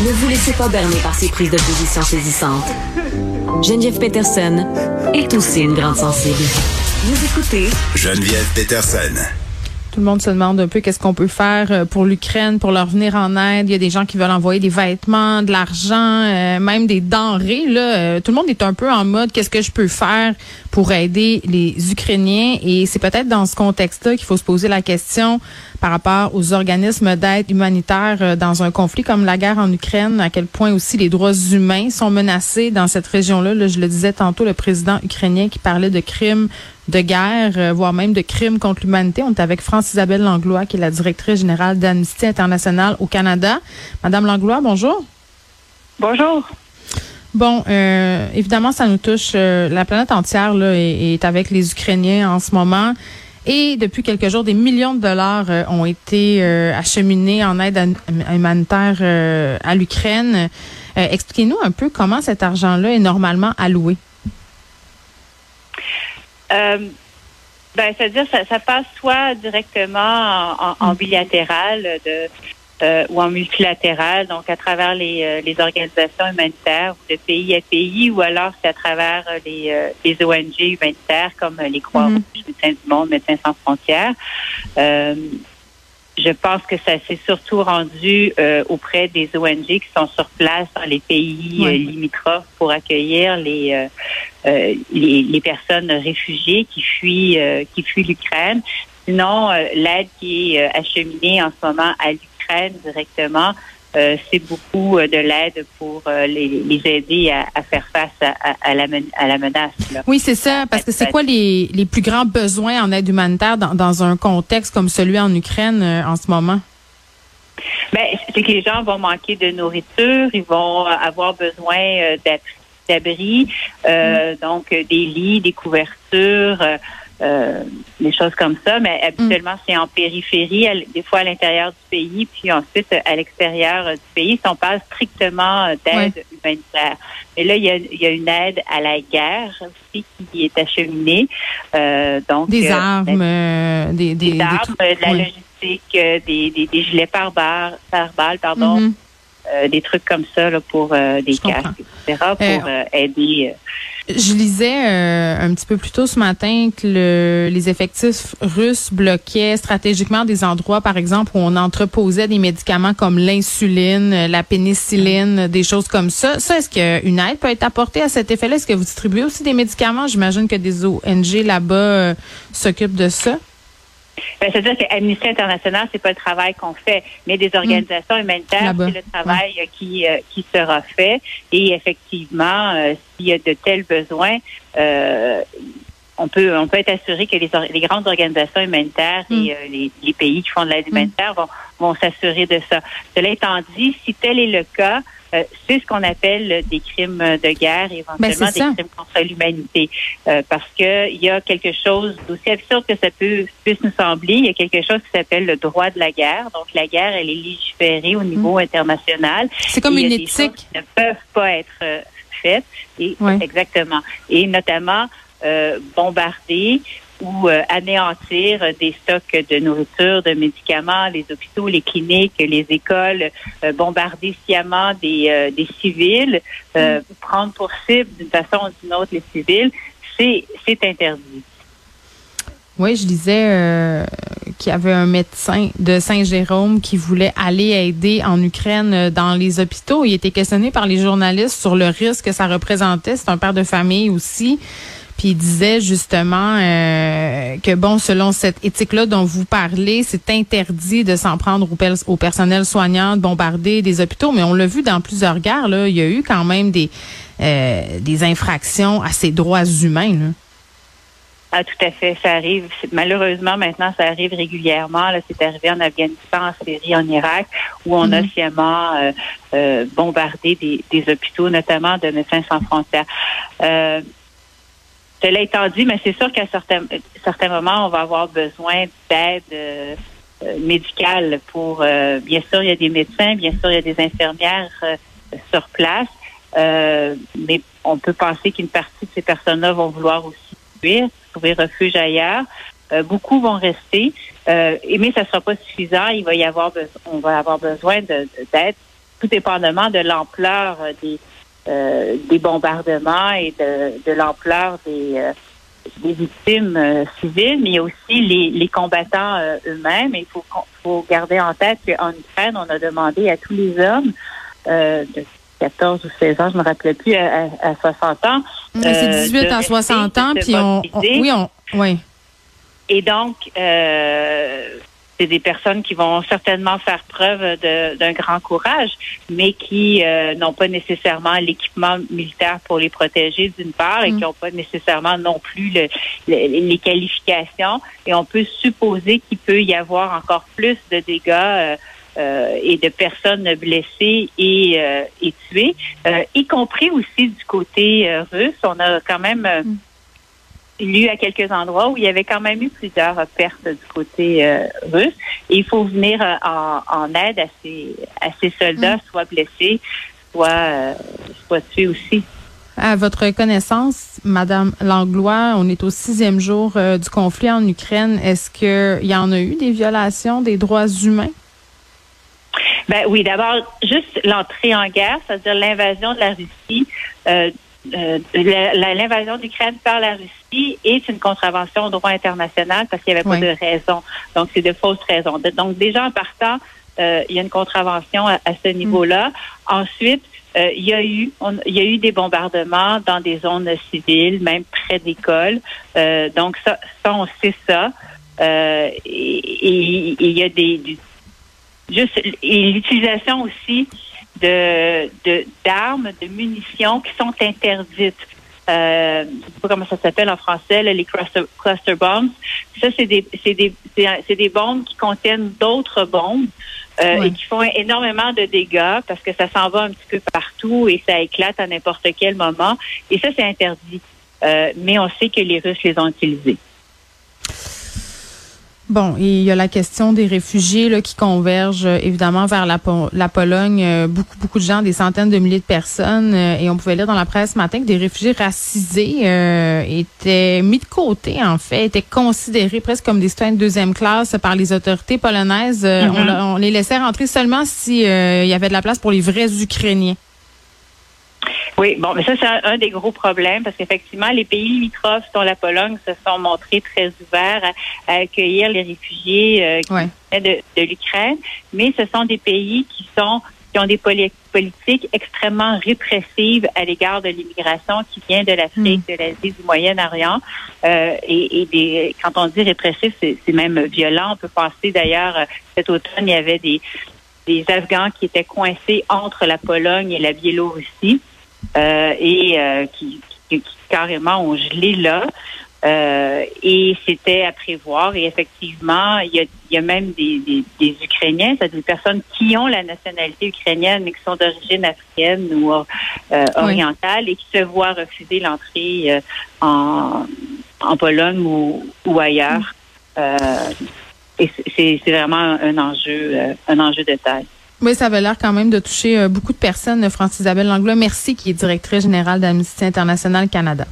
Ne vous laissez pas berner par ces prises de position saisissantes. Geneviève Peterson est aussi une grande sensible. Vous écoutez Geneviève Peterson. Tout le monde se demande un peu qu'est-ce qu'on peut faire euh, pour l'Ukraine, pour leur venir en aide. Il y a des gens qui veulent envoyer des vêtements, de l'argent, euh, même des denrées. Là, Euh, tout le monde est un peu en mode qu'est-ce que je peux faire pour aider les Ukrainiens? Et c'est peut-être dans ce contexte-là qu'il faut se poser la question par rapport aux organismes d'aide humanitaire euh, dans un conflit comme la guerre en Ukraine, à quel point aussi les droits humains sont menacés dans cette région-là. Là, je le disais tantôt, le président ukrainien qui parlait de crimes de guerre, euh, voire même de crimes contre l'humanité. On est avec France-Isabelle Langlois, qui est la directrice générale d'Amnesty International au Canada. Madame Langlois, bonjour. Bonjour. Bon, euh, évidemment, ça nous touche. euh, la planète entière là, est, est avec les Ukrainiens en ce moment. Et depuis quelques jours, des millions de dollars euh, ont été euh, acheminés en aide an- humanitaire euh, à l'Ukraine. Expliquez-nous un peu comment cet argent-là est normalement alloué. Ben, c'est-à-dire ça, ça passe soit directement en, en- en bilatéral de euh, ou en multilatéral, donc à travers les, euh, les organisations humanitaires ou de pays à pays, ou alors c'est à travers euh, les, euh, les ONG humanitaires comme les Croix-Rouges, Médecins du Monde, Médecins sans frontières. Euh, je pense que ça s'est surtout rendu euh, auprès des ONG qui sont sur place dans les pays euh, limitrophes pour accueillir les, euh, les, les personnes réfugiées qui fuient euh, qui fuient l'Ukraine. Sinon, l'aide qui est acheminée en ce moment à l'Ukraine directement, euh, c'est beaucoup euh, de l'aide pour euh, les, les aider à, à faire face à, à- à la, menace. là. Oui, c'est ça. Parce que c'est quoi les, les plus grands besoins en aide humanitaire dans, dans un contexte comme celui en Ukraine euh, en ce moment? Ben, c'est que les gens vont manquer de nourriture, ils vont avoir besoin euh, d'ab- d'abri, euh, donc des lits, des couvertures, euh, des choses comme ça. Mais habituellement, c'est en périphérie, à des fois à l'intérieur du pays, puis ensuite euh, à l'extérieur euh, du pays. Si on parle strictement euh, d'aide humanitaire. Et là, il y, a, il y a une aide à la guerre aussi qui est acheminée. Euh, donc Des armes, euh, des, des, des, des armes, trucs- de la oui. logistique, euh, des, des, des gilets par balle, par balle, pardon, Mhm. Euh, des trucs comme ça là, pour euh, des casques, etc., pour Euh, aider. Je lisais un petit peu plus tôt ce matin que le- les effectifs russes bloquaient stratégiquement des endroits, par exemple, où on entreposait des médicaments comme l'insuline, la pénicilline, des choses comme ça. Ça, est-ce qu'une aide peut être apportée à cet effet-là? Est-ce que vous distribuez aussi des médicaments? J'imagine que des ONG là-bas s'occupent de ça. Ben, C'est-à-dire que Amnesty International, c'est pas le travail qu'on fait, mais des organisations humanitaires, c'est le travail euh, qui euh, qui sera fait. Et effectivement, euh, s'il y a de tels besoins, euh, on peut on peut être assuré que les, les grandes organisations humanitaires Mm. et euh, les, les pays qui font de l'aide humanitaire vont vont s'assurer de ça. Cela étant dit, si tel est le cas, euh, c'est ce qu'on appelle des crimes de guerre, éventuellement Ben, des crimes contre l'humanité, Euh, parce que il y a quelque chose d'aussi absurde que ça peut puisse nous sembler. Il y a quelque chose qui s'appelle le droit de la guerre. Donc la guerre, elle est légiférée au niveau international. Mm. C'est comme Et une éthique. qui ne peuvent pas être euh, faites. Et Ouais. exactement. Et notamment bombarder ou euh, anéantir euh, des stocks de nourriture, de médicaments, les hôpitaux, les cliniques, les écoles, euh, bombarder sciemment des, euh, des civils, euh, prendre pour cible d'une façon ou d'une autre les civils, c'est c'est interdit. Oui, je disais euh, qu'il y avait un médecin de Saint-Jérôme qui voulait aller aider en Ukraine euh, dans les hôpitaux. Il était questionné par les journalistes sur le risque que ça représentait. C'est un père de famille aussi. Puis il disait justement euh, que bon, selon cette éthique-là dont vous parlez, c'est interdit de s'en prendre au, pers- au personnel soignant, de bombarder des hôpitaux. Mais on l'a vu dans plusieurs guerres. Là, il y a eu quand même des euh, des infractions à ces droits humains. Là. Ah, tout à fait. Ça arrive. Malheureusement, maintenant, ça arrive régulièrement. Là, c'est arrivé en Afghanistan, en Syrie, en Irak, où on a Mhm. sciemment euh, euh, bombardé des, des hôpitaux, notamment de Médecins sans frontières. Euh, cela étant dit, mais c'est sûr qu'à certains, certains moments, on va avoir besoin d'aide euh, euh, médicale pour. euh, bien sûr, il y a des médecins, bien sûr, il y a des infirmières euh, sur place, euh, mais on peut penser qu'une partie de ces personnes-là vont vouloir aussi fuir, trouver refuge ailleurs. Euh, beaucoup vont rester, mais ça sera pas suffisant. Il va y avoir, on va avoir besoin de- de- d'aide tout dépendamment de l'ampleur des des bombardements et de, de l'ampleur des des victimes civiles, mais aussi les, les combattants eux-mêmes. Il faut, faut garder en tête qu'en Ukraine, on a demandé à tous les hommes de 14 ou 16 ans, je me rappelais plus, à, 60 ans. c'est 18 à 60 ans, puis on, oui, on, oui. Et donc, euh, c'est des personnes qui vont certainement faire preuve d'un grand courage, mais qui euh, n'ont pas nécessairement l'équipement militaire pour les protéger d'une part et mm. qui n'ont pas nécessairement non plus le, les qualifications. Et on peut supposer qu'il peut y avoir encore plus de dégâts. Euh, euh, et de personnes blessées et, euh, et tuées, euh, y compris aussi du côté russe. On a quand même mm. Lu à quelques endroits où il y avait quand même eu plusieurs pertes du côté russe. Et il faut venir en, en, aide à ces, à ces soldats, mm. soit blessés, soit, soit tués aussi. À votre connaissance, Madame Langlois, on est au sixième jour du conflit en Ukraine. Est-ce qu'il y en a eu des violations des droits humains? Ben oui, d'abord, juste l'entrée en guerre, c'est-à-dire l'invasion de la Russie, euh, l'invasion d'Ukraine par la Russie est une contravention au droit international parce qu'il n'y avait pas de raison. Donc, c'est de fausses raisons. Donc, déjà en partant, euh, il y a une contravention à, ce niveau-là. Ensuite, euh, il y a eu il y a eu des bombardements dans des zones civiles, même près d'écoles. Donc ça, ça, on sait ça. et il y a des, juste l'utilisation aussi de d'armes, de, munitions qui sont interdites. Euh, je sais pas comment ça s'appelle en français, les cluster, cluster bombs. Ça, c'est des, c'est des, c'est des bombes qui contiennent d'autres bombes euh, et qui font énormément de dégâts parce que ça s'en va un petit peu partout et ça éclate à n'importe quel moment. Et ça, c'est interdit. Euh, mais on sait que les Russes les ont utilisés. Bon, il y a la question des réfugiés là, qui convergent euh, évidemment vers la, la Pologne. Euh, beaucoup, beaucoup de gens, des centaines de milliers de personnes. Euh, et on pouvait lire dans la presse ce matin que des réfugiés racisés étaient mis de côté, en fait, étaient considérés presque comme des citoyens de deuxième classe par les autorités polonaises. Mm-hmm. on, les laissait rentrer seulement s'il y avait de la place pour les vrais Ukrainiens. Oui, bon, mais ça, c'est un, des gros problèmes parce qu'effectivement, les pays limitrophes, dont la Pologne, se sont montrés très ouverts à, accueillir les réfugiés euh, de, de l'Ukraine, mais ce sont des pays qui sont qui ont des politiques extrêmement répressives à l'égard de l'immigration qui vient de l'Afrique, hmm. de l'Asie, du Moyen-Orient. Euh, et, et des, quand on dit répressif, c'est même violent. On peut penser d'ailleurs, euh, cet automne, il y avait des, des Afghans qui étaient coincés entre la Pologne et la Biélorussie. Euh, et euh, qui, qui, carrément ont gelé là. Euh, et c'était à prévoir. Et effectivement, il y a, il y a même des, des, des Ukrainiens, c'est-à-dire des personnes qui ont la nationalité ukrainienne, mais qui sont d'origine africaine ou euh, orientale et qui se voient refuser l'entrée en, en Pologne ou, ou ailleurs. et c'est vraiment un enjeu, un enjeu de taille. Oui, ça avait l'air quand même de toucher euh, beaucoup de personnes. Francis Isabelle Langlois, merci, qui est directrice générale d'Amnesty International Canada.